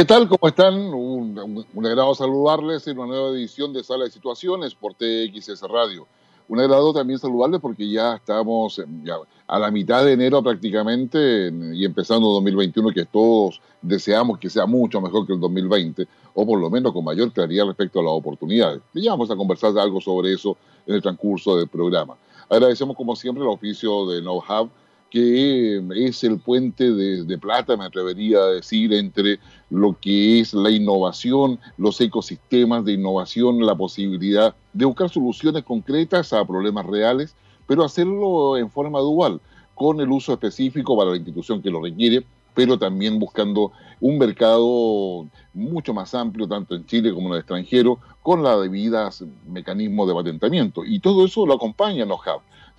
¿Qué tal? ¿Cómo están? Un, un, agrado saludarles en una nueva edición de Sala de Situaciones por TXS Radio. Un agrado también saludarles porque ya estamos a la mitad de enero prácticamente y empezando 2021 que todos deseamos que sea mucho mejor que el 2020 o por lo menos con mayor claridad respecto a las oportunidades. Ya vamos a conversar algo sobre eso en el transcurso del programa. Agradecemos como siempre el oficio de Know Hub que es el puente de, plata, me atrevería a decir, entre lo que es la innovación, los ecosistemas de innovación, la posibilidad de buscar soluciones concretas a problemas reales, pero hacerlo en forma dual, con el uso específico para la institución que lo requiere, pero también buscando un mercado mucho más amplio, tanto en Chile como en el extranjero, con la debida mecanismos de patentamiento. Y todo eso lo acompaña en los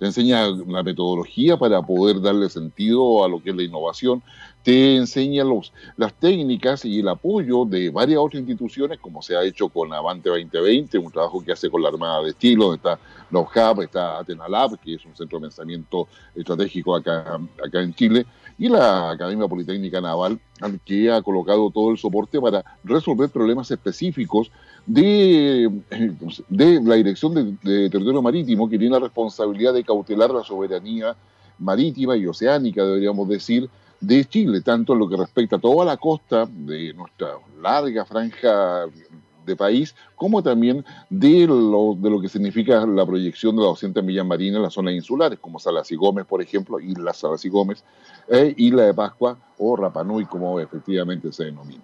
te enseña la metodología para poder darle sentido a lo que es la innovación, te enseña los, las técnicas y el apoyo de varias otras instituciones, como se ha hecho con Avante 2020, un trabajo que hace con la Armada de Estilo, donde está Hub, está Atena Lab, que es un centro de pensamiento estratégico acá, acá en Chile, y la Academia Politécnica Naval, que ha colocado todo el soporte para resolver problemas específicos de, de la Dirección de, Territorio Marítimo, que tiene la responsabilidad de cautelar la soberanía marítima y oceánica, deberíamos decir, de Chile, tanto en lo que respecta a toda la costa de nuestra larga franja de país, como también de lo, de lo que significa la proyección de las 200 millas marinas en las zonas insulares, como Salas y Gómez, por ejemplo, Isla Salas y Gómez, eh, Isla de Pascua o Rapanui, como efectivamente se denomina.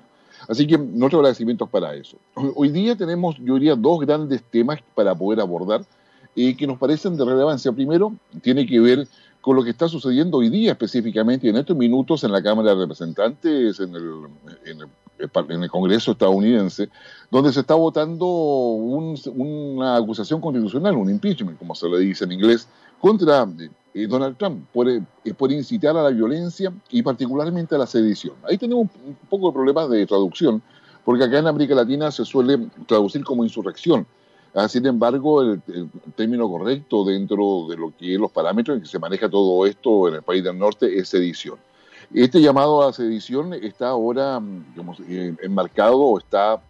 Así que nuestros agradecimientos para eso. Hoy día tenemos, yo diría, dos grandes temas para poder abordar eh, que nos parecen de relevancia. Primero, tiene que ver con lo que está sucediendo hoy día específicamente en estos minutos en la Cámara de Representantes, en el Congreso estadounidense, donde se está votando una acusación constitucional, un impeachment, como se le dice en inglés, contra eh, Donald Trump por, eh, por, incitar a la violencia y particularmente a la sedición. Ahí tenemos un poco de problemas de traducción, porque acá en América Latina se suele traducir como insurrección. Ah, sin embargo, el, término correcto dentro de lo que es los parámetros en que se maneja todo esto en el país del norte es sedición. Este llamado a sedición está ahora digamos, eh, enmarcado o está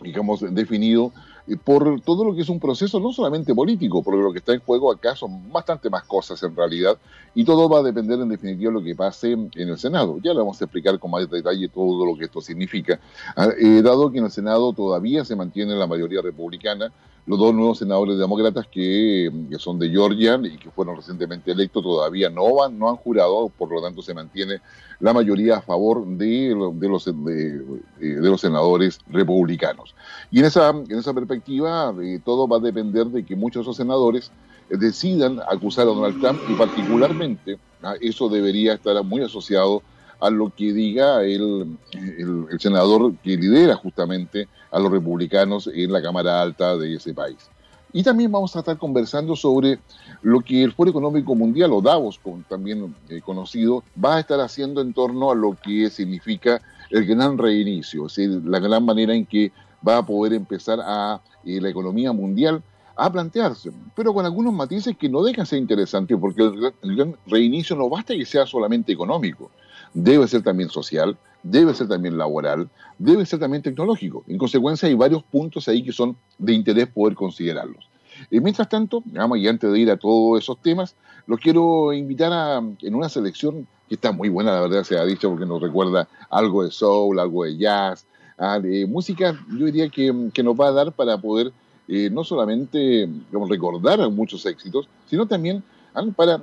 digamos, definido eh, por todo lo que es un proceso no solamente político, porque lo que está en juego acá son bastante más cosas en realidad, y todo va a depender en definitiva de lo que pase en el Senado. Ya le vamos a explicar con más detalle todo lo que esto significa. Ah, eh, dado que en el Senado todavía se mantiene la mayoría republicana, los dos nuevos senadores demócratas que, son de Georgia y que fueron recientemente electos todavía no, van, no han jurado, por lo tanto se mantiene la mayoría a favor de, de los, de, los senadores republicanos. Y en esa, en esa perspectiva eh, todo va a depender de que muchos de esos senadores decidan acusar a Donald Trump y particularmente ah, eso debería estar muy asociado lo que diga el, el, senador que lidera justamente a los republicanos en la Cámara Alta de ese país. Y también vamos a estar conversando sobre lo que el Foro Económico Mundial, o Davos, también eh, conocido, va a estar haciendo en torno a lo que significa el gran reinicio, la gran manera en que va a poder empezar a eh, la economía mundial a plantearse, pero con algunos matices que no dejan ser interesantes, porque el gran reinicio no basta que sea solamente económico, debe ser también social, debe ser también laboral, debe ser también tecnológico. En consecuencia, hay varios puntos ahí que son de interés poder considerarlos. Y mientras tanto, y antes de ir a todos esos temas, los quiero invitar a, en una selección que está muy buena, la verdad se ha dicho, porque nos recuerda algo de soul, algo de jazz, de música, yo diría que, nos va a dar para poder eh, no solamente recordar muchos éxitos, sino también para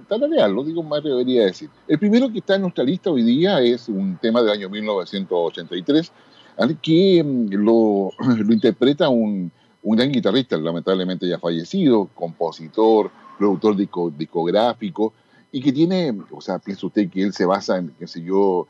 lo digo más debería decir. El primero que está en nuestra lista hoy día es un tema del año 1983, que mm, lo, lo interpreta un, un, gran guitarrista, lamentablemente ya fallecido, compositor, productor discográfico, y que tiene, o sea, piensa usted que él se basa en, qué sé yo,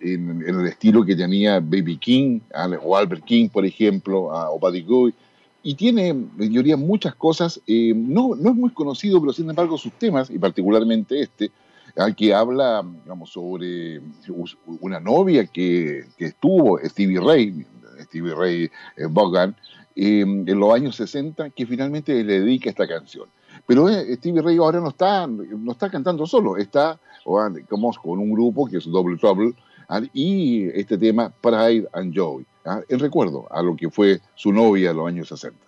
en, el estilo que tenía Baby King, o Albert King, por ejemplo, o Buddy Guy, y tiene, en teoría, muchas cosas. Eh, no, no es muy conocido, pero sin embargo sus temas, y particularmente este, al que habla digamos, sobre una novia que, que estuvo, Stevie Ray, Stevie Ray eh, Vaughan, eh, en los años 60, que finalmente le dedica esta canción. Pero Stevie Ray ahora no está, no está cantando solo, está como con un grupo que es Double Trouble, y este tema Pride and Joy, en recuerdo a lo que fue su novia en los años 60.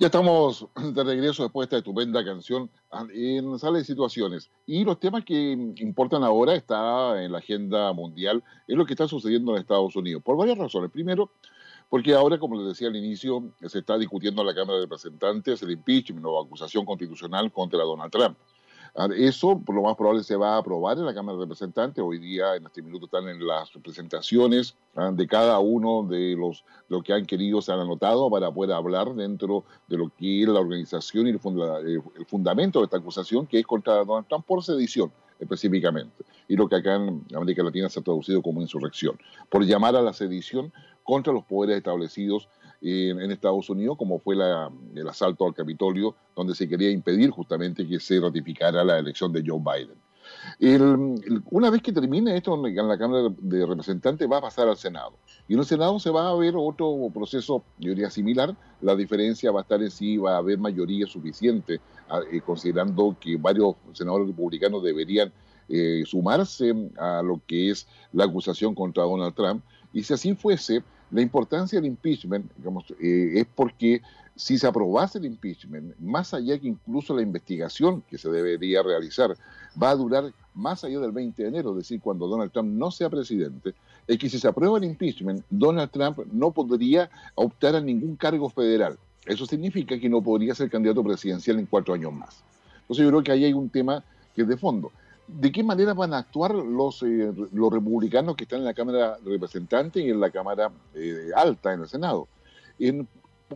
Ya estamos de regreso después de esta estupenda canción en Sala de Situaciones. Y los temas que importan ahora está en la agenda mundial, es lo que está sucediendo en Estados Unidos, por varias razones. Primero, porque ahora, como les decía al inicio, se está discutiendo en la Cámara de Representantes el impeachment o acusación constitucional contra Donald Trump. Ah, eso, por lo más probable, se va a aprobar en la Cámara de Representantes. Hoy día, en este minuto, están en las presentaciones ah, de cada uno de los lo que han querido, se han anotado para poder hablar dentro de lo que es la organización y el, el fundamento de esta acusación, que es contra Donald Trump por sedición específicamente, y lo que acá en América Latina se ha traducido como insurrección, por llamar a la sedición contra los poderes establecidos en, Estados Unidos, como fue el asalto al Capitolio, donde se quería impedir justamente que se ratificara la elección de Joe Biden. una vez que termine esto en la Cámara de Representantes, va a pasar al Senado. Y en el Senado se va a ver otro proceso, yo diría, similar. La diferencia va a estar en si va a haber mayoría suficiente, eh, considerando que varios senadores republicanos deberían eh, sumarse a lo que es la acusación contra Donald Trump. Y si así fuese, la importancia del impeachment eh, es porque si se aprobase el impeachment, más allá que incluso la investigación que se debería realizar va a durar más allá del 20 de enero, es decir, cuando Donald Trump no sea presidente, es que si se aprueba el impeachment, Donald Trump no podría optar a ningún cargo federal. Eso significa que no podría ser candidato presidencial en cuatro años más. Entonces yo creo que ahí hay un tema que es de fondo. ¿De qué manera van a actuar los, eh, los republicanos que están en la Cámara de Representantes y en la Cámara eh, Alta, en el Senado? En,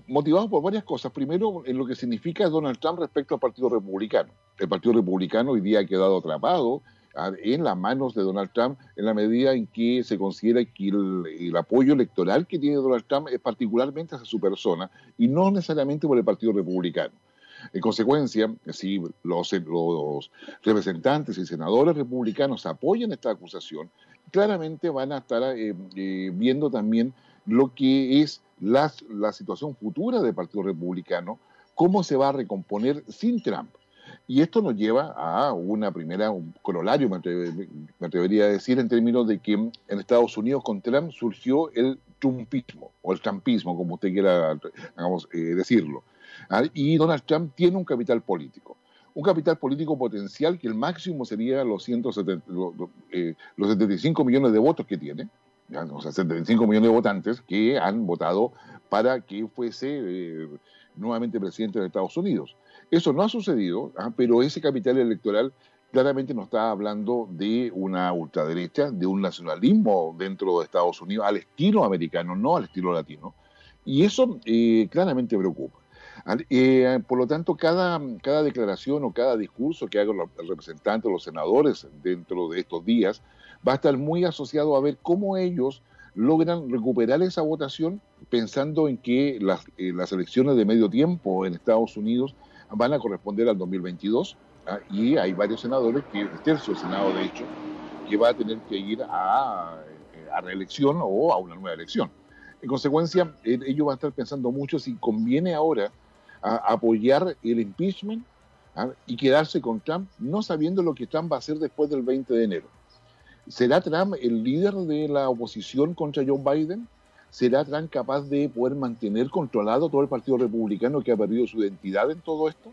motivados por varias cosas. Primero, en lo que significa Donald Trump respecto al Partido Republicano. El Partido Republicano hoy día ha quedado atrapado ah, en las manos de Donald Trump en la medida en que se considera que el, el, apoyo electoral que tiene Donald Trump es particularmente hacia su persona y no necesariamente por el Partido Republicano. En consecuencia, si los, representantes y senadores republicanos apoyan esta acusación, claramente van a estar eh, eh, viendo también lo que es la, situación futura del Partido Republicano, cómo se va a recomponer sin Trump. Y esto nos lleva a una primera, un corolario, me, atrevería a decir, en términos de que en Estados Unidos con Trump surgió el trumpismo, o el trumpismo, como usted quiera eh, decirlo. Y Donald Trump tiene un capital político. Un capital político potencial que el máximo sería los, 170, los, 75 eh, millones de votos que tiene, o sea, 75 millones de votantes que han votado para que fuese eh, nuevamente presidente de Estados Unidos. Eso no ha sucedido, ¿ah? pero ese capital electoral claramente nos está hablando de una ultraderecha, de un nacionalismo dentro de Estados Unidos al estilo americano, no al estilo latino. Y eso eh, claramente preocupa. Eh, por lo tanto, cada, cada declaración o cada discurso que hagan los representantes, los senadores dentro de estos días, va a estar muy asociado a ver cómo ellos logran recuperar esa votación pensando en que las, eh, las elecciones de medio tiempo en Estados Unidos van a corresponder al 2022 ¿ah? y hay varios senadores, que el tercio del Senado de hecho, que va a tener que ir a, a reelección o a una nueva elección. En consecuencia, ellos van a estar pensando mucho si conviene ahora apoyar el impeachment ¿ah? y quedarse con Trump, no sabiendo lo que Trump va a hacer después del 20 de enero. ¿Será Trump el líder de la oposición contra Joe Biden? ¿Será Trump capaz de poder mantener controlado todo el Partido Republicano que ha perdido su identidad en todo esto?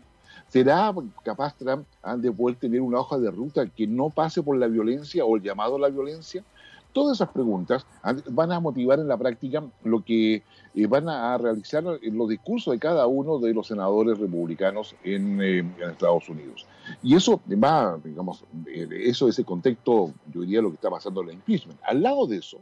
¿Será capaz Trump ¿ah? de poder tener una hoja de ruta que no pase por la violencia o el llamado a la violencia? Todas esas preguntas van a motivar en la práctica lo que eh, van a realizar en los discursos de cada uno de los senadores republicanos en, eh, Estados Unidos. Y eso va, digamos, eh, eso es el contexto, yo diría, lo que está pasando en la impeachment. Al lado de eso,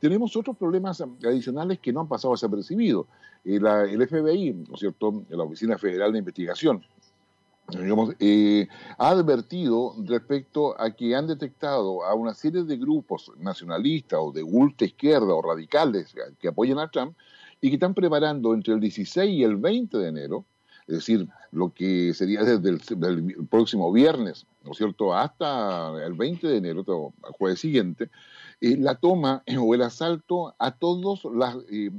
tenemos otros problemas adicionales que no han pasado desapercibidos. el FBI, ¿no es cierto?, la Oficina Federal de Investigación, digamos, eh, ha advertido respecto a que han detectado a una serie de grupos nacionalistas o de ultra izquierda o radicales que apoyan a Trump y que están preparando entre el 16 y el 20 de enero, es decir, lo que sería desde el, próximo viernes, ¿no es cierto?, hasta el 20 de enero, el jueves siguiente, eh, la toma o el asalto a todos, las, eh,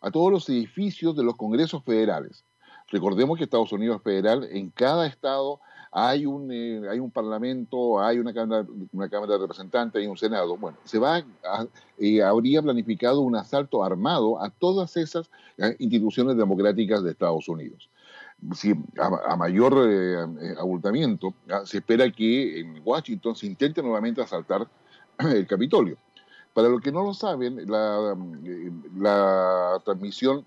a todos los edificios de los congresos federales. Recordemos que Estados Unidos federal, en cada estado hay un, eh, hay un parlamento, hay una cámara, una cámara de representantes, hay un senado. Bueno, se va eh, habría planificado un asalto armado a todas esas eh, instituciones democráticas de Estados Unidos. Si a, mayor abultamiento, se espera que en Washington se intente nuevamente asaltar el Capitolio. Para los que no lo saben, la, la transmisión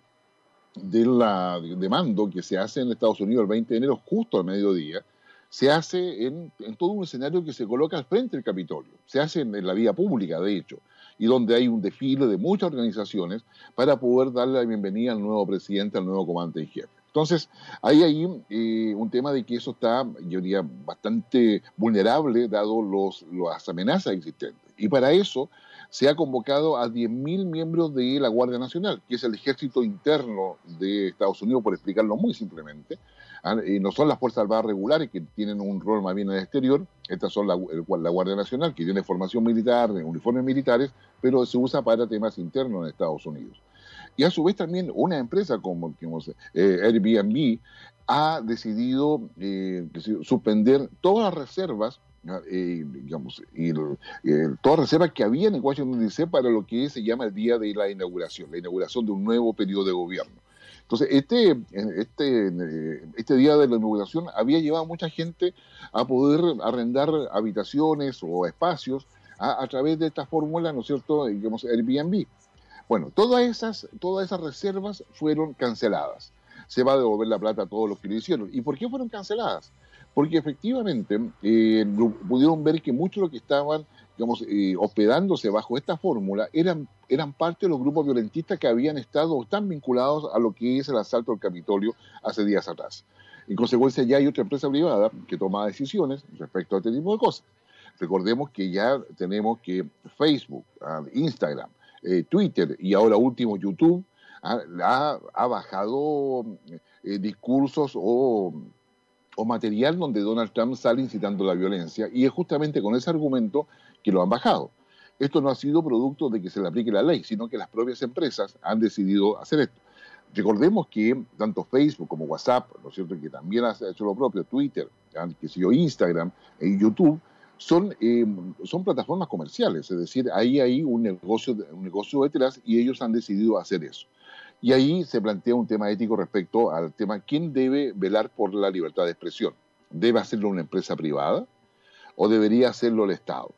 de la de mando que se hace en Estados Unidos el 20 de enero, justo al mediodía, se hace en, todo un escenario que se coloca al frente del Capitolio, se hace en, la vía pública, de hecho, y donde hay un desfile de muchas organizaciones para poder darle la bienvenida al nuevo presidente, al nuevo comandante en jefe. Entonces, hay ahí eh, un tema de que eso está, yo diría, bastante vulnerable dado los, las amenazas existentes. Y para eso se ha convocado a 10.000 miembros de la Guardia Nacional, que es el ejército interno de Estados Unidos, por explicarlo muy simplemente, Ah, y no son las Fuerzas Armadas regulares que tienen un rol más bien en el exterior, estas son la, Guardia Nacional que tiene formación militar, uniformes militares, pero se usa para temas internos en Estados Unidos. Y a su vez también una empresa como, eh, Airbnb ha decidido eh, suspender todas las reservas eh, digamos, y, todas las reservas que había en Washington DC para lo que se llama el día de la inauguración, la inauguración de un nuevo periodo de gobierno. Entonces, este, este, este día de la inauguración había llevado a mucha gente a poder arrendar habitaciones o espacios a, través de esta fórmula, ¿no es cierto?, digamos, Airbnb. Bueno, todas esas, todas esas reservas fueron canceladas. Se va a devolver la plata a todos los que lo hicieron. ¿Y por qué fueron canceladas? Porque efectivamente eh, pudieron ver que muchos de los que estaban digamos, eh, hospedándose bajo esta fórmula eran, eran parte de los grupos violentistas que habían estado o están vinculados a lo que es el asalto al Capitolio hace días atrás. En consecuencia, ya hay otra empresa privada que toma decisiones respecto a este tipo de cosas. Recordemos que ya tenemos que Facebook, ah, Instagram, eh, Twitter y ahora último YouTube ah, ha, bajado eh, discursos o o material donde Donald Trump sale incitando la violencia, y es justamente con ese argumento que lo han bajado. Esto no ha sido producto de que se le aplique la ley, sino que las propias empresas han decidido hacer esto. Recordemos que tanto Facebook como WhatsApp, ¿no es cierto?, que también ha hecho lo propio, Twitter, que yo, Instagram y YouTube, son, eh, son plataformas comerciales, es decir, ahí hay un negocio, un negocio detrás y ellos han decidido hacer eso. Y ahí se plantea un tema ético respecto al tema quién debe velar por la libertad de expresión. ¿Debe hacerlo una empresa privada o debería hacerlo el Estado?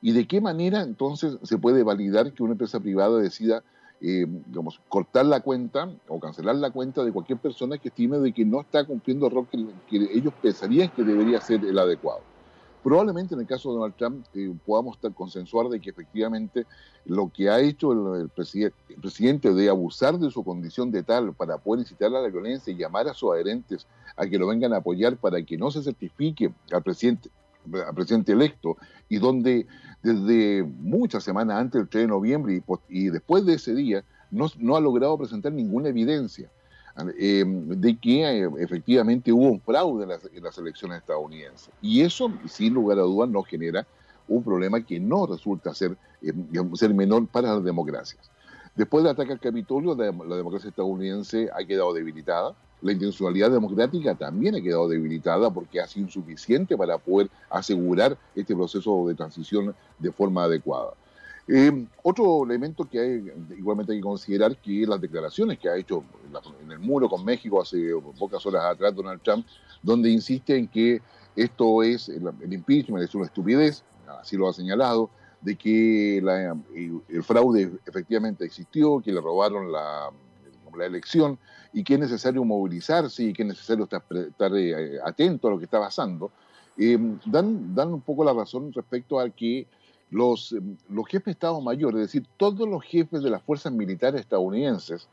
¿Y de qué manera entonces se puede validar que una empresa privada decida eh, digamos, cortar la cuenta o cancelar la cuenta de cualquier persona que estime de que no está cumpliendo el rol que ellos pensarían que debería ser el adecuado? Probablemente en el caso de Donald Trump eh, podamos consensuar de que efectivamente lo que ha hecho el, presidente de abusar de su condición de tal para poder incitar a la violencia y llamar a sus adherentes a que lo vengan a apoyar para que no se certifique al presidente, al presidente electo y donde desde muchas semanas antes del 3 de noviembre y, después de ese día no ha logrado presentar ninguna evidencia eh, de que eh, efectivamente hubo un fraude en las, elecciones estadounidenses. Y eso, sin lugar a dudas, nos genera un problema que no resulta ser, eh, ser menor para las democracias. Después del ataque al Capitolio, la, democracia estadounidense ha quedado debilitada. La intencionalidad democrática también ha quedado debilitada porque ha sido insuficiente para poder asegurar este proceso de transición de forma adecuada. Eh, otro elemento que hay, igualmente hay que considerar que las declaraciones que ha hecho en el muro con México hace pocas horas atrás Donald Trump, donde insiste en que esto es, el, impeachment es una estupidez, así lo ha señalado, de que el, fraude efectivamente existió, que le robaron la, elección y que es necesario movilizarse y que es necesario estar, eh, atento a lo que está pasando, eh, dan, dan un poco la razón respecto a que los, em, los jefes de Estado Mayor, es decir, todos los jefes de las fuerzas militares estadounidenses,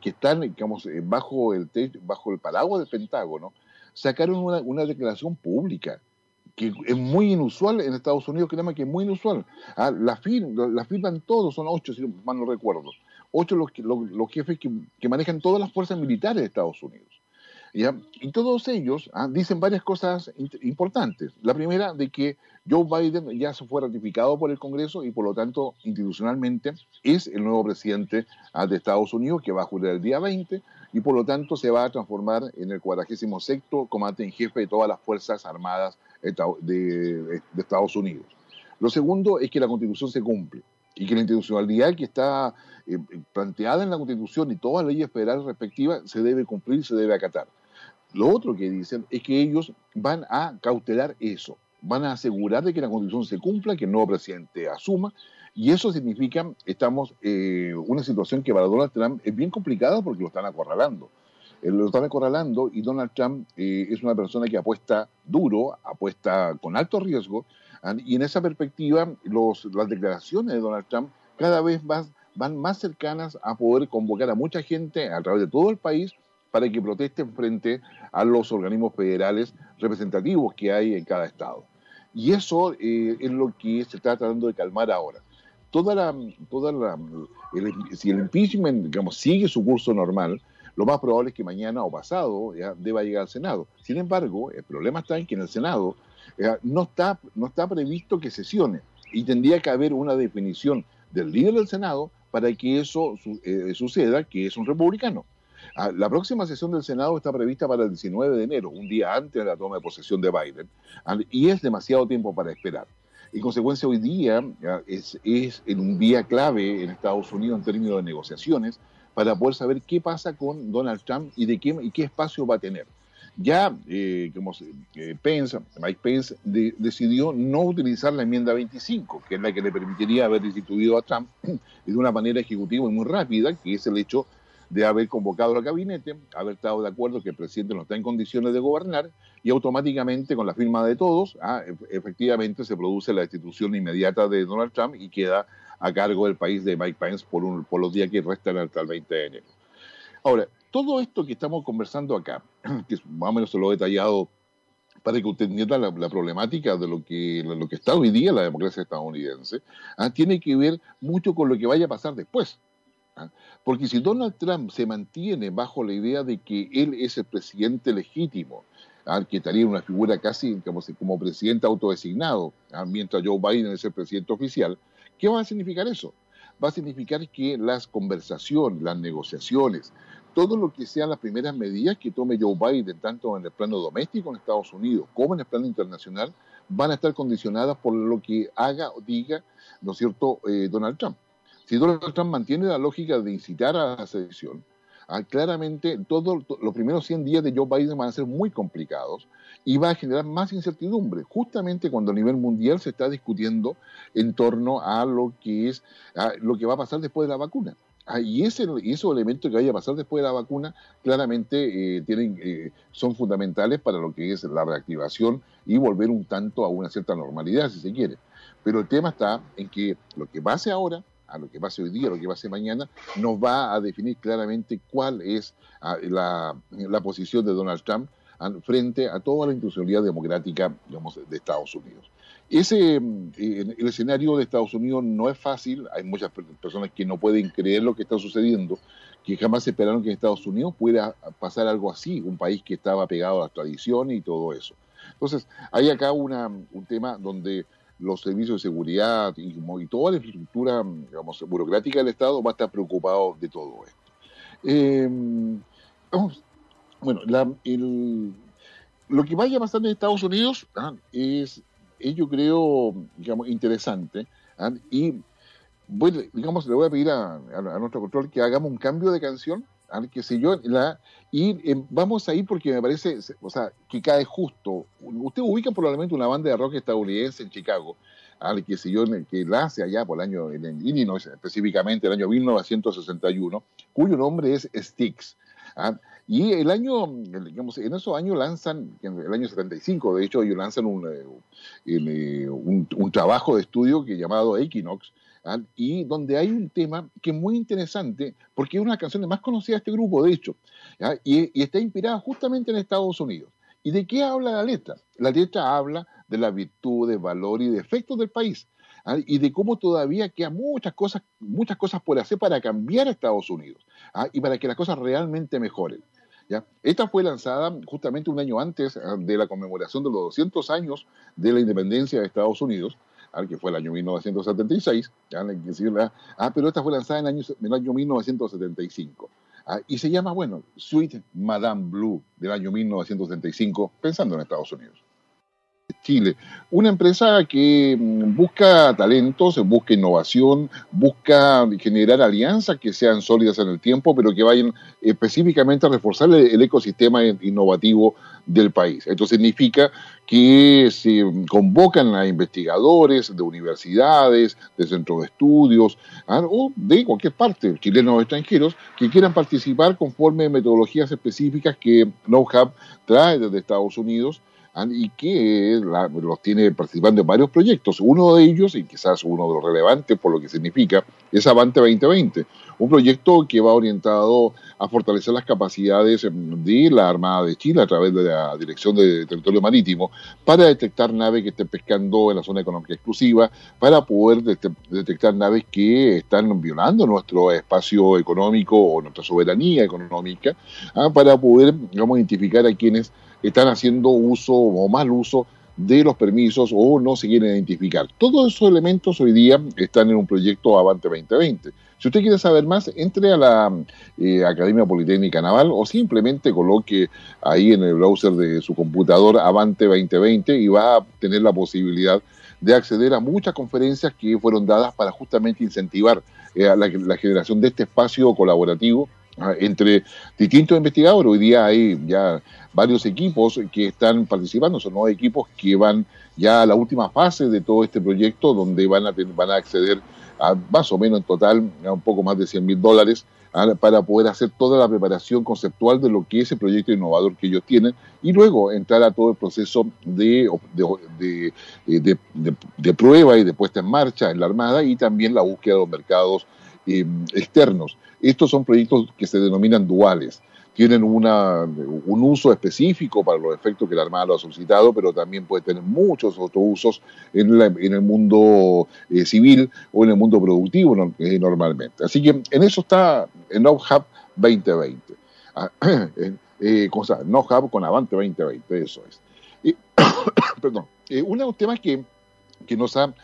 que están digamos, eh, bajo, el bajo el del Pentágono, sacaron una, declaración pública que es muy inusual en Estados Unidos, créeme que es muy inusual. Ah, la, la, firman todos, son ocho, si mal no recuerdo. Ocho los, los, los jefes que, que, manejan todas las fuerzas militares de Estados Unidos. Y todos ellos ah, dicen varias cosas importantes. La primera, de que Joe Biden ya se fue ratificado por el Congreso y por lo tanto institucionalmente es el nuevo presidente ah, de Estados Unidos que va a jurar el día 20 y por lo tanto se va a transformar en el 46 comandante en jefe de todas las Fuerzas Armadas de, Estados Unidos. Lo segundo es que la Constitución se cumple y que la institucionalidad que está eh, planteada en la Constitución y todas las leyes federales respectivas se debe cumplir, se debe acatar. Lo otro que dicen es que ellos van a cautelar eso, van a asegurar de que la Constitución se cumpla, que el nuevo presidente asuma, y eso significa, estamos en eh, una situación que para Donald Trump es bien complicada porque lo están acorralando. Eh, lo están acorralando y Donald Trump eh, es una persona que apuesta duro, apuesta con alto riesgo, y en esa perspectiva los, las declaraciones de Donald Trump cada vez más, van más cercanas a poder convocar a mucha gente a través de todo el país para que protesten frente a los organismos federales representativos que hay en cada estado. Y eso es lo que se está tratando de calmar ahora toda la, toda la, si el impeachment, digamos, sigue su curso normal, lo más probable es que mañana o pasado deba llegar al Senado. Sin embargo, el problema está en que en el Senado no, está, no está previsto que sesione y tendría que haber una definición del líder del Senado para que eso eh, suceda, que es un republicano. Ah, la próxima sesión del Senado está prevista para el 19 de enero, un día antes de la toma de posesión de Biden, y es demasiado tiempo para esperar. En consecuencia, hoy día es, en un día clave en Estados Unidos en términos de negociaciones para poder saber qué pasa con Donald Trump y de qué, y qué espacio va a tener. Ya, eh, como eh, Pence, Mike Pence decidió no utilizar la enmienda 25, que es la que le permitiría haber destituido a Trump de una manera ejecutiva y muy rápida, que es el hecho de haber convocado al gabinete, haber estado de acuerdo que el presidente no está en condiciones de gobernar y automáticamente con la firma de todos, ah, efectivamente se produce la destitución inmediata de Donald Trump y queda a cargo del país de Mike Pence por, un, por los días que restan hasta el 20 de enero. Ahora, todo esto que estamos conversando acá, que más o menos se lo he detallado para que usted entienda la, problemática de lo que, lo que está hoy día la democracia estadounidense, ah, tiene que ver mucho con lo que vaya a pasar después. ¿Ah? Porque si Donald Trump se mantiene bajo la idea de que él es el presidente legítimo, ¿ah? que estaría una figura casi como, como presidente autodesignado, ¿ah? mientras Joe Biden es el presidente oficial, ¿qué va a significar eso? Va a significar que las conversaciones, las negociaciones, todo lo que sean las primeras medidas que tome Joe Biden, tanto en el plano doméstico en Estados Unidos como en el plano internacional, van a estar condicionadas por lo que haga o diga, ¿no es cierto?, eh, Donald Trump. Si Donald Trump mantiene la lógica de incitar a la sedición, ah, claramente todos los primeros 100 días de Joe Biden van a ser muy complicados y va a generar más incertidumbre, justamente cuando a nivel mundial se está discutiendo en torno a lo que es lo que va a pasar después de la vacuna. Ah, y, ese, esos elementos que vaya a pasar después de la vacuna claramente eh, tienen, eh, son fundamentales para lo que es la reactivación y volver un tanto a una cierta normalidad, si se quiere. Pero el tema está en que lo que pase ahora a lo que pase hoy día, a lo que pase mañana, nos va a definir claramente cuál es ah, la, posición de Donald Trump frente a toda la institucionalidad democrática digamos, de Estados Unidos. Ese, mm, el escenario de Estados Unidos no es fácil, hay muchas personas que no pueden creer lo que está sucediendo, que jamás esperaron que en Estados Unidos pudiera pasar algo así, un país que estaba pegado a las tradiciones y todo eso. Entonces, hay acá una, un tema donde los servicios de seguridad y, toda la infraestructura digamos, burocrática del Estado va a estar preocupado de todo esto. Eh, bueno, lo que vaya pasar en Estados Unidos ah, es, yo creo, digamos, interesante. Ah, y, bueno, digamos, le voy a pedir a, nuestro control que hagamos un cambio de canción que sé yo, la, y eh, vamos a ir porque me parece, o sea, que cae justo. Usted ubica probablemente una banda de rock estadounidense en Chicago, al que sé yo, que la hace allá por el año, en Illinois, específicamente el año 1961, cuyo nombre es Styx. ¿ah? Y el año, digamos, en esos años lanzan, en el año 75, de hecho, ellos lanzan un, eh, eh, un, un trabajo de estudio que llamado Equinox, ¿ah? y donde hay un tema que es muy interesante, porque es una de las canciones más conocidas de este grupo, de hecho, y, está inspirada justamente en Estados Unidos. ¿Y de qué habla la letra? La letra habla de la virtud, de valor y defectos del país. ¿ah? y de cómo todavía quedan muchas cosas, muchas cosas por hacer para cambiar a Estados Unidos ¿ah? y para que las cosas realmente mejoren. ¿ya? Esta fue lanzada justamente un año antes de la conmemoración de los 200 años de la independencia de Estados Unidos que fue el año 1976, ah, pero esta fue lanzada en, el año 1975. Ah, y se llama, bueno, Sweet Madame Blue del año 1935, pensando en Estados Unidos. Chile. Una empresa que mm, busca talentos, busca innovación, busca generar alianzas que sean sólidas en el tiempo, pero que vayan específicamente a reforzar el, ecosistema innovativo del país. Esto significa que se convocan a investigadores de universidades, de centros de estudios ¿ah? o de cualquier parte, chilenos o extranjeros, que quieran participar conforme metodologías específicas que KnowHub trae desde Estados Unidos y que los tiene participando en varios proyectos. Uno de ellos, y quizás uno de los relevantes por lo que significa, es Avante 2020, un proyecto que va orientado a fortalecer las capacidades de la Armada de Chile a través de la Dirección de Territorio Marítimo para detectar naves que estén pescando en la zona económica exclusiva, para poder detectar naves que están violando nuestro espacio económico o nuestra soberanía económica, ¿ah? para poder, identificar a quienes están haciendo uso o mal uso de los permisos o no se quieren identificar. Todos esos elementos hoy día están en un proyecto Avante 2020. Si usted quiere saber más, entre a la eh, Academia Politécnica Naval o simplemente coloque ahí en el browser de su computador Avante 2020 y va a tener la posibilidad de acceder a muchas conferencias que fueron dadas para justamente incentivar eh, la generación de este espacio colaborativo entre distintos investigadores. Hoy día hay ya varios equipos que están participando, son nueve equipos que van ya a la última fase de todo este proyecto, donde van a, van a acceder a más o menos en total a un poco más de 100 mil dólares ah, para poder hacer toda la preparación conceptual de lo que es el proyecto innovador que ellos tienen y luego entrar a todo el proceso de, de, de, de prueba y de puesta en marcha en la Armada y también la búsqueda de los mercados eh, externos. Estos son proyectos que se denominan duales. Tienen una, un uso específico para los efectos que la Armada lo ha solicitado, pero también puede tener muchos otros usos en, el mundo eh, civil o en el mundo productivo eh, normalmente. Así que en eso está el Hub 2020. Ah, eh, cosa, Hub con Avante 2020, eso es. perdón. uno de los temas que, que nos ha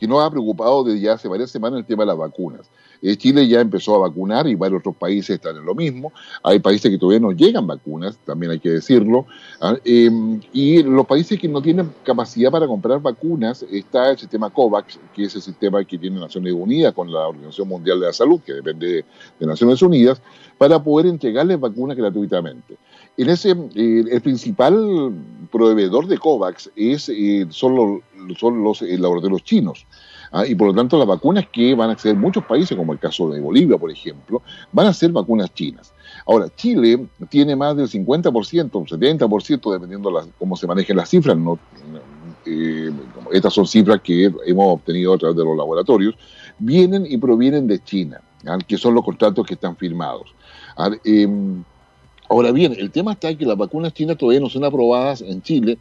que nos ha preocupado desde hace varias semanas el tema de las vacunas. Eh, Chile ya empezó a vacunar y varios otros países están en lo mismo. Hay países que todavía no llegan vacunas, también hay que decirlo. ¿ah? Em, y los países que no tienen capacidad para comprar vacunas está el sistema COVAX, que es el sistema que tiene Naciones Unidas con la Organización Mundial de la Salud, que depende de Naciones Unidas, para poder entregarles vacunas gratuitamente. En ese, eh, el principal proveedor de COVAX es, eh, son los, son los laboratorios chinos. ¿ah? y por lo tanto las vacunas que van a acceder muchos países, como el caso de Bolivia, por ejemplo, van a ser vacunas chinas. Ahora, Chile tiene más del 50%, un 70%, dependiendo de cómo se manejen las cifras, no, eh, estas son cifras que hemos obtenido a través de los laboratorios, vienen y provienen de China, ¿ah? que son los contratos que están firmados. Ahora bien, el tema está que las vacunas chinas todavía no son aprobadas en Chile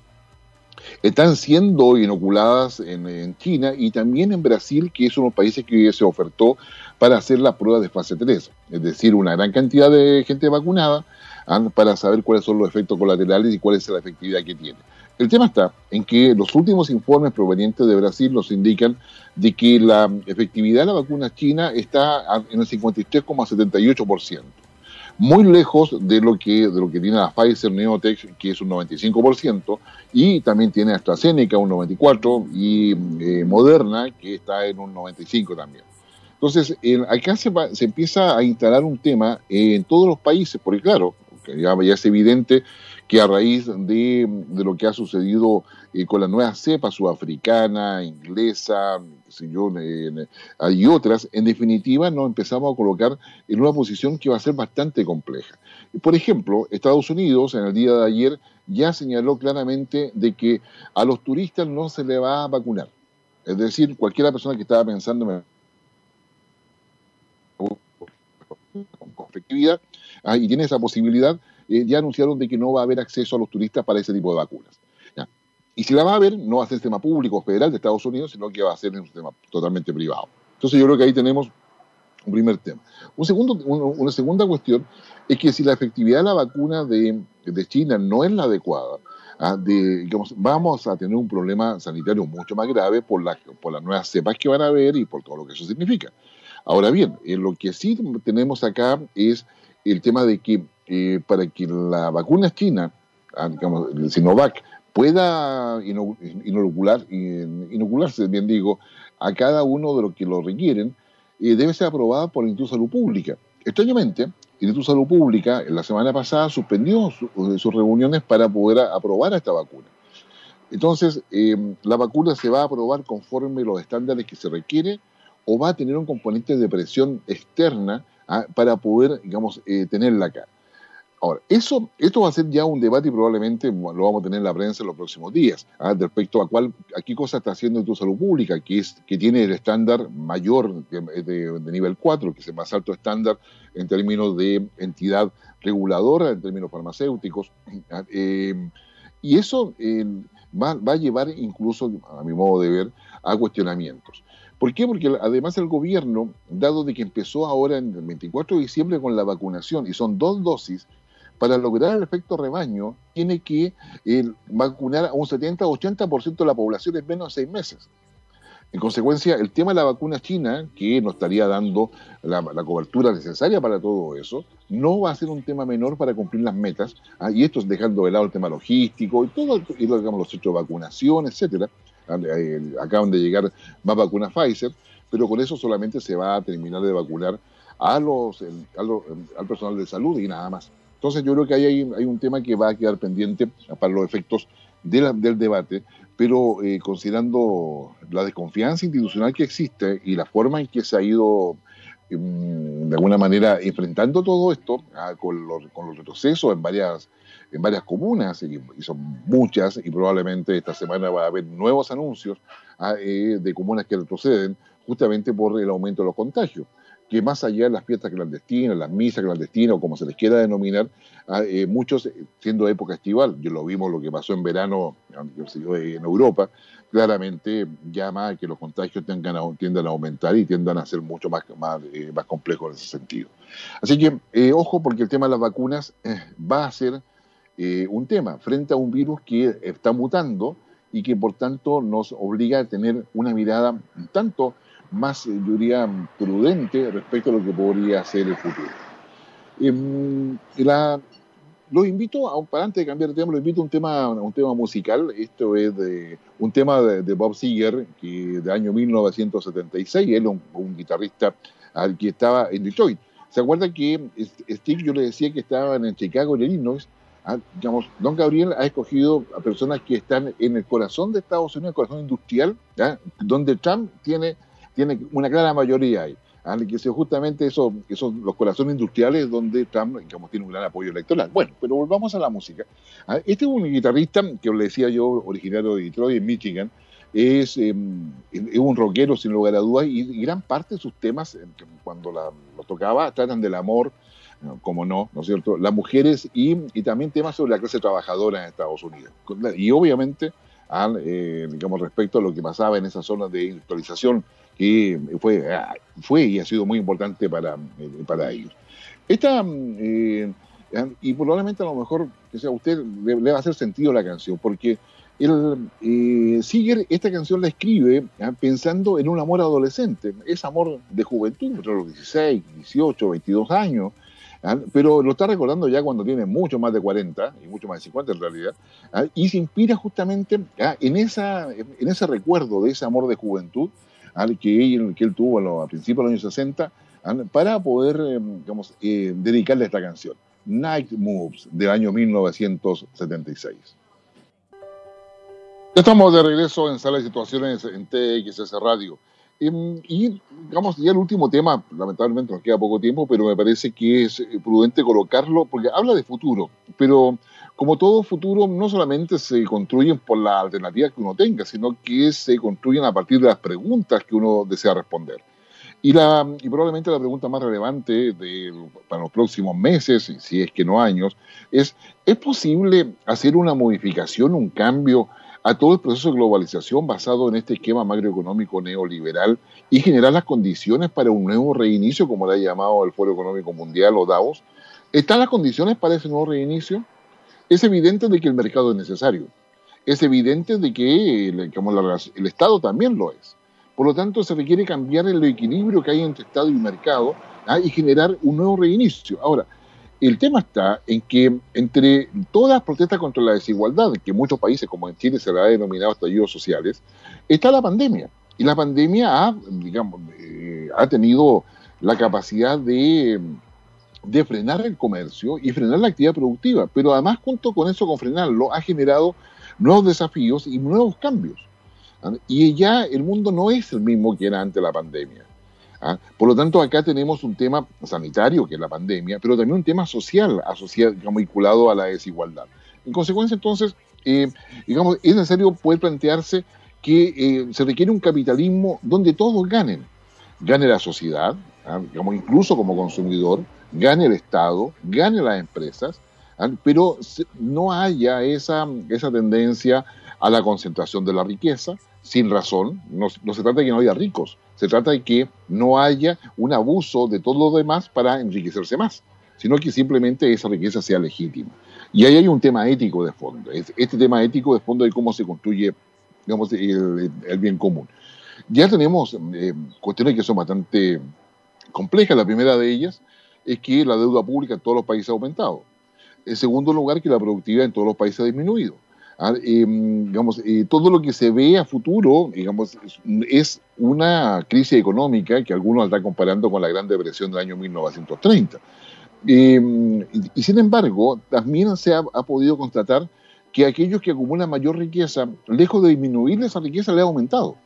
están siendo inoculadas en, China y también en Brasil, que es uno de los países que se ofertó para hacer la prueba de fase 3, es decir, una gran cantidad de gente vacunada ah, para saber cuáles son los efectos colaterales y cuál es la efectividad que tiene. El tema está en que los últimos informes provenientes de Brasil nos indican de que la efectividad de la vacuna china está en el 53,78% muy lejos de lo que, de lo que tiene la Pfizer Neotech, que es un 95%, y también tiene AstraZeneca un 94% y eh, Moderna, que está en un 95% también. Entonces, acá se, se, empieza a instalar un tema en todos los países, porque claro, ya, ya es evidente que a raíz de, de lo que ha sucedido eh, con la nueva cepa sudafricana, inglesa, yo, y otras, en definitiva nos empezamos a colocar en una posición que va a ser bastante compleja. Por ejemplo, Estados Unidos en el día de ayer ya señaló claramente de que a los turistas no se le va a vacunar. Es decir, cualquiera persona que estaba pensando con efectividad ah, y tiene esa posibilidad, eh, ya anunciaron de que no va a haber acceso a los turistas para ese tipo de vacunas. Y si la va a haber, no va a ser sistema público federal de Estados Unidos, sino que va a ser un sistema totalmente privado. Entonces yo creo que ahí tenemos un primer tema. Un segundo, una segunda cuestión es que si la efectividad de la vacuna de, China no es la adecuada, ah, vamos a tener un problema sanitario mucho más grave por, la, por las nuevas cepas que van a haber y por todo lo que eso significa. Ahora bien, lo que sí tenemos acá es el tema de que eh, para que la vacuna china, ah, digamos, Sinovac, pueda inocular, inocularse, bien digo, a cada uno de los que lo requieren, eh, debe ser aprobada por el Instituto de Salud Pública. Extrañamente, el Instituto de Salud Pública la semana pasada suspendió sus reuniones para poder aprobar esta vacuna. Entonces, eh, la vacuna se va a aprobar conforme los estándares que se requiere o va a tener un componente de presión externa ah, para poder, digamos, eh, tenerla acá. Ahora, eso, esto va a ser ya un debate y probablemente lo vamos a tener en la prensa en los próximos días, ¿ah? respecto a, cuál, a qué cosa está haciendo tu salud pública, que, es, que tiene el estándar mayor de, nivel 4, que es el más alto estándar en términos de entidad reguladora, en términos farmacéuticos. ¿ah? Eh, y eso va, va, a llevar incluso, a mi modo de ver, a cuestionamientos. ¿Por qué? Porque además el gobierno, dado de que empezó ahora en el 24 de diciembre con la vacunación, y son dos dosis, para lograr el efecto rebaño, tiene que eh, vacunar a un 70-80% de la población en menos de seis meses. En consecuencia, el tema de la vacuna china, que nos estaría dando la, cobertura necesaria para todo eso, no va a ser un tema menor para cumplir las metas, ah, y esto es dejando de lado el tema logístico y todo y digamos, los hechos de vacunación, etcétera. Acaban de llegar más vacunas Pfizer, pero con eso solamente se va a terminar de vacunar a los, al personal de salud y nada más. Entonces yo creo que ahí hay, un tema que va a quedar pendiente para los efectos del debate, pero eh, considerando la desconfianza institucional que existe y la forma en que se ha ido em, de alguna manera enfrentando todo esto ah, con, los, retrocesos en varias en varias comunas, y, son muchas, y probablemente esta semana va a haber nuevos anuncios ah, eh, de comunas que retroceden justamente por el aumento de los contagios que más allá de las fiestas clandestinas, las misas clandestinas o como se les quiera denominar, ah, eh, muchos eh, siendo época estival, yo lo vimos lo que pasó en verano en Europa, claramente llama a que los contagios tengan, tiendan a aumentar y tiendan a ser mucho más, más, eh, más complejos en ese sentido. Así que ojo porque el tema de las vacunas va a ser un tema frente a un virus que está mutando y que por tanto nos obliga a tener una mirada tanto más, eh, yo diría, prudente respecto a lo que podría ser el futuro. Em, la, los invito, a, para antes de cambiar de tema, los invito a un tema, un tema musical. Esto es de, un tema de, Bob Seger, que de año 1976. Él es un, guitarrista al que estaba en Detroit. ¿Se acuerda que Steve, yo le decía que estaban en Chicago, en Illinois? Ah, digamos, Don Gabriel ha escogido a personas que están en el corazón de Estados Unidos, el corazón industrial, donde Trump tiene tiene una clara mayoría ahí. ¿ah? justamente eso, que son los corazones industriales donde Trump tiene un gran apoyo electoral. Bueno, pero volvamos a la música. ¿ah? Este es un guitarrista que le decía yo, originario de Detroit, en Michigan, es, em, un rockero sin lugar a dudas y, gran parte de sus temas, eh, cuando lo tocaba, tratan del amor, como no, ¿no es cierto? Las mujeres y, y, también temas sobre la clase trabajadora en Estados Unidos. Y obviamente, eh, digamos, respecto a lo que pasaba en esa zona de industrialización que fue, fue y ha sido muy importante para, eh, para ellos. Esta, eh, y probablemente a lo mejor, que sea usted, le, va a hacer sentido la canción, porque el, eh, esta canción la escribe pensando en un amor adolescente, es amor de juventud, entre los 16, 18, 22 años, pero lo está recordando ya cuando tiene mucho más de 40 y mucho más de 50 en realidad, y se inspira justamente en, esa, en ese recuerdo de ese amor de juventud que, él, que él tuvo a, principios de los años 60 para poder eh, digamos, eh, dedicarle esta canción, Night Moves, del año 1976. Ya estamos de regreso en Sala de Situaciones en TXS Radio. Em, y, digamos, ya el último tema, lamentablemente nos queda poco tiempo, pero me parece que es eh, prudente colocarlo, porque habla de futuro, pero como todo futuro, no solamente se construyen por las alternativas que uno tenga, sino que se construyen a partir de las preguntas que uno desea responder. Y, la, y probablemente la pregunta más relevante de, para los próximos meses, si es que no años, es, ¿es posible hacer una modificación, un cambio a todo el proceso de globalización basado en este esquema macroeconómico neoliberal y generar las condiciones para un nuevo reinicio, como le ha llamado el Foro Económico Mundial o Davos? ¿Están las condiciones para ese nuevo reinicio? Es evidente de que el mercado es necesario. Es evidente de que el, el Estado también lo es. Por lo tanto, se requiere cambiar el equilibrio que hay entre Estado y mercado ¿ah? y generar un nuevo reinicio. Ahora, el tema está en que entre todas las protestas contra la desigualdad, que en muchos países, como en Chile se la ha denominado estallidos sociales, está la pandemia. Y la pandemia ha, digamos, eh, ha tenido la capacidad de, de frenar el comercio y frenar la actividad productiva, pero además junto con eso, con frenarlo, ha generado nuevos desafíos y nuevos cambios. Y ya el mundo no es el mismo que era antes de la pandemia. ¿ah? Por lo tanto, acá tenemos un tema sanitario, que es la pandemia, pero también un tema social asociado, vinculado a la desigualdad. En consecuencia, entonces, eh, digamos, es necesario poder plantearse que eh, se requiere un capitalismo donde todos ganen. Gane la sociedad, ¿ah? digamos, incluso como consumidor, gane el Estado, gane las empresas, ¿ah? pero no haya esa, esa tendencia a la concentración de la riqueza, sin razón. No, se trata de que no haya ricos, se trata de que no haya un abuso de todo lo demás para enriquecerse más, sino que simplemente esa riqueza sea legítima. Y ahí hay un tema ético de fondo. Este tema ético de fondo de cómo se construye digamos, el, bien común. Ya tenemos eh, cuestiones que son bastante complejas. La primera de ellas es que la deuda pública en todos los países ha aumentado. En segundo lugar, que la productividad en todos los países ha disminuido. Ah, em, digamos, eh, todo lo que se ve a futuro, digamos, es una crisis económica que algunos están comparando con la Gran Depresión del año 1930. Em, y, sin embargo, también se ha, podido constatar que aquellos que acumulan mayor riqueza, lejos de disminuir esa riqueza, le ha aumentado.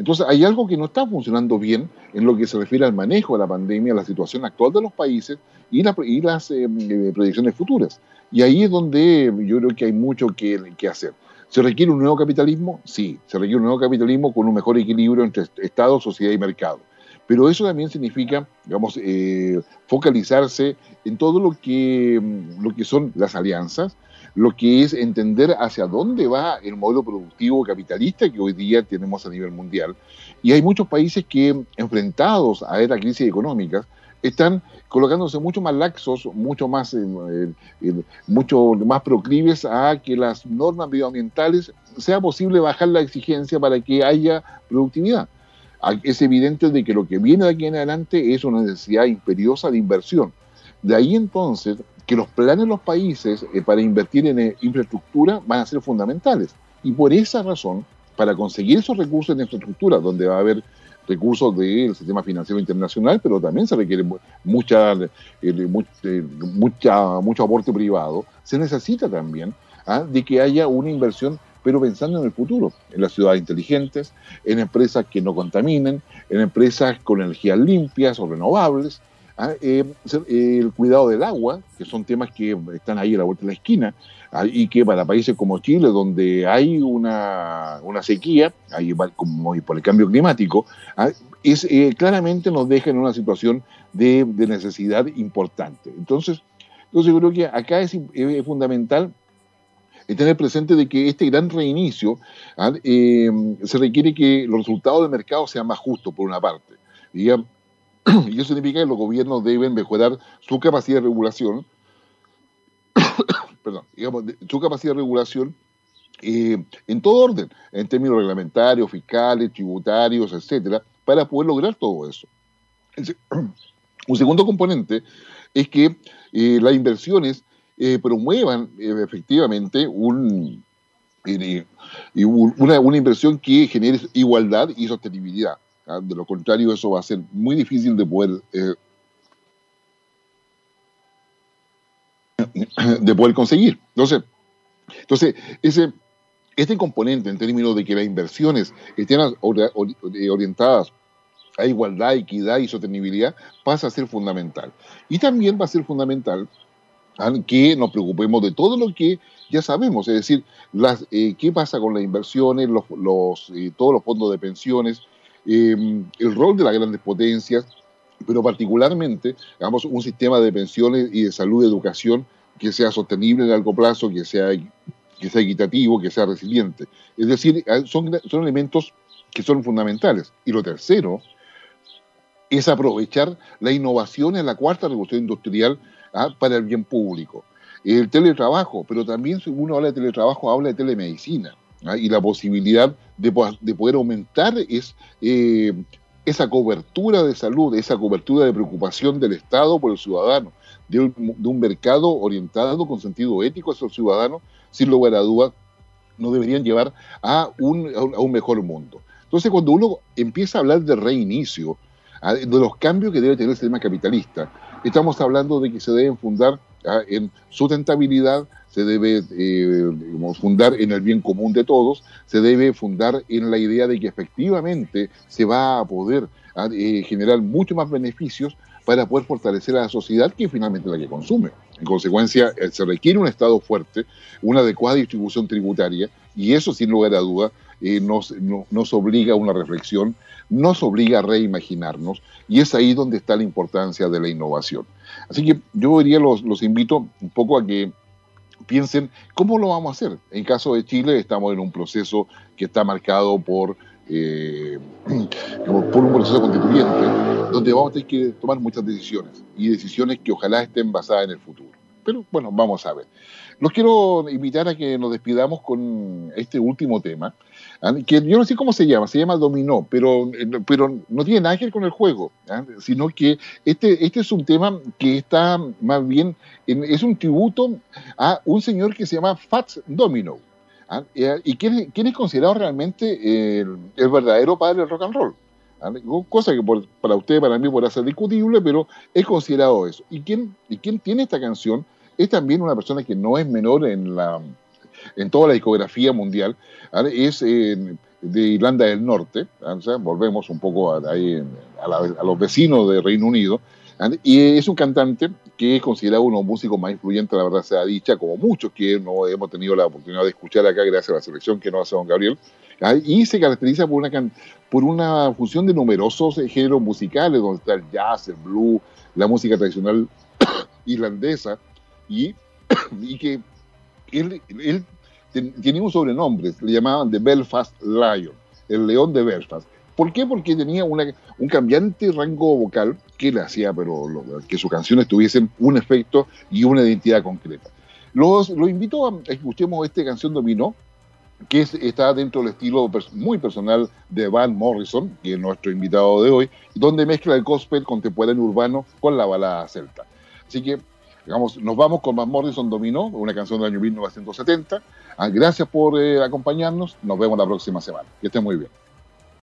Entonces, hay algo que no está funcionando bien en lo que se refiere al manejo de la pandemia, la situación actual de los países y, las em, eh, proyecciones futuras. Y ahí es donde yo creo que hay mucho que, hacer. ¿Se requiere un nuevo capitalismo? Sí, se requiere un nuevo capitalismo con un mejor equilibrio entre Estado, sociedad y mercado. Pero eso también significa, digamos, eh, focalizarse en todo lo que, lo que son las alianzas, lo que es entender hacia dónde va el modelo productivo capitalista que hoy día tenemos a nivel mundial. Y hay muchos países que, enfrentados a esta crisis económica, están colocándose mucho más laxos, mucho más, eh, eh, mucho más proclives a que las normas medioambientales sea posible bajar la exigencia para que haya productividad. Es evidente de que lo que viene de aquí en adelante es una necesidad imperiosa de inversión. De ahí entonces que los planes de los países eh, para invertir en infraestructura van a ser fundamentales. Y por esa razón, para conseguir esos recursos en infraestructura, donde va a haber recursos del sistema financiero internacional, pero también se requiere mucha, eh, eh, mucho aporte privado. Se necesita también ¿ah? de que haya una inversión, pero pensando en el futuro, en las ciudades inteligentes, en empresas que no contaminen, en empresas con energías limpias o renovables, ¿ah? eh, el cuidado del agua, que son temas que están ahí a la vuelta de la esquina, ¿ah? y que para países como Chile, donde hay una, una sequía, ahí, como por el cambio climático, ¿ah? es, eh, claramente nos deja en una situación de, necesidad importante. Entonces, entonces yo creo que acá es, fundamental tener presente de que este gran reinicio eh, se requiere que los resultados del mercado sean más justos, por una parte. Digamos, y eso significa que los gobiernos deben mejorar su capacidad de regulación, perdón, digamos, su capacidad de regulación eh, en todo orden, en términos reglamentarios, fiscales, tributarios, etcétera, para poder lograr todo eso. Un segundo componente es que eh, las inversiones eh, promuevan efectivamente un, una, una inversión que genere igualdad y sostenibilidad. ¿Ah? De lo contrario, eso va a ser muy difícil de poder, eh, de poder conseguir. Entonces, entonces ese, este componente en términos de que las inversiones estén orientadas a igualdad, equidad y sostenibilidad pasa a ser fundamental. Y también va a ser fundamental que nos preocupemos de todo lo que ya sabemos, es decir, las, eh, qué pasa con las inversiones, los, los eh, todos los fondos de pensiones, Em, el rol de las grandes potencias, pero particularmente, digamos, un sistema de pensiones y de salud y educación que sea sostenible a largo plazo, que sea, que sea equitativo, que sea resiliente. Es decir, ah, son, son elementos que son fundamentales. Y lo tercero es aprovechar la innovación en la cuarta revolución industrial ah, para el bien público. El teletrabajo, pero también si uno habla de teletrabajo, habla de telemedicina. ¿Ah? y la posibilidad de, de, poder aumentar es, eh, esa cobertura de salud, esa cobertura de preocupación del Estado por el ciudadano, de un, mercado orientado con sentido ético hacia el ciudadano, sin lugar a dudas, nos deberían llevar a un, a un mejor mundo. Entonces, cuando uno empieza a hablar de reinicio, de los cambios que debe tener el sistema capitalista, estamos hablando de que se deben fundar en sustentabilidad, se debe eh, fundar en el bien común de todos, se debe fundar en la idea de que efectivamente se va a poder eh, generar mucho más beneficios para poder fortalecer a la sociedad que finalmente la que consume. En consecuencia, eh, se requiere un Estado fuerte, una adecuada distribución tributaria, y eso sin lugar a duda nos, nos obliga a una reflexión, nos obliga a reimaginarnos, y es ahí donde está la importancia de la innovación. Así que yo diría, los, los invito un poco a que piensen cómo lo vamos a hacer. En caso de Chile estamos en un proceso que está marcado por, eh, por un proceso constituyente, donde vamos a tener que tomar muchas decisiones y decisiones que ojalá estén basadas en el futuro. Pero bueno, vamos a ver. Los quiero invitar a que nos despidamos con este último tema. Que yo no sé cómo se llama, se llama Dominó, pero, pero no tiene nada que ver con el juego, ¿ah? sino que este, este es un tema que está más bien, es un tributo a un señor que se llama Fats Domino, ¿ah? y quién, es considerado realmente el, verdadero padre del rock and roll. Cosa que para usted, para mí, podrá ser discutible, pero es considerado eso. ¿Y quién, ¿Y quién tiene esta canción? es también una persona que no es menor en, la, en toda la discografía mundial, es de Irlanda del Norte, volvemos un poco a, a, los vecinos de Reino Unido, y es un cantante que es considerado uno de los músicos más influyentes, la verdad sea dicha, como muchos que no hemos tenido la oportunidad de escuchar acá gracias a la selección que nos hace don Gabriel, y se caracteriza por una, por una fusión de numerosos géneros musicales, donde está el jazz, el blues, la música tradicional irlandesa, y, y que él, él tenía un sobrenombre, le llamaban The Belfast Lion, el león de Belfast. ¿Por qué? Porque tenía un cambiante rango vocal que le hacía pero que sus canciones tuviesen un efecto y una identidad concreta. Los, los invito a que escuchemos esta canción Dominó, que está dentro del estilo muy personal de Van Morrison, que es nuestro invitado de hoy, donde mezcla el gospel contemporáneo urbano con la balada celta. Así que nos vamos con Van Morrison Dominó, una canción del año 1970. Ah, gracias por eh, acompañarnos. Nos vemos la próxima semana. Que estén muy bien.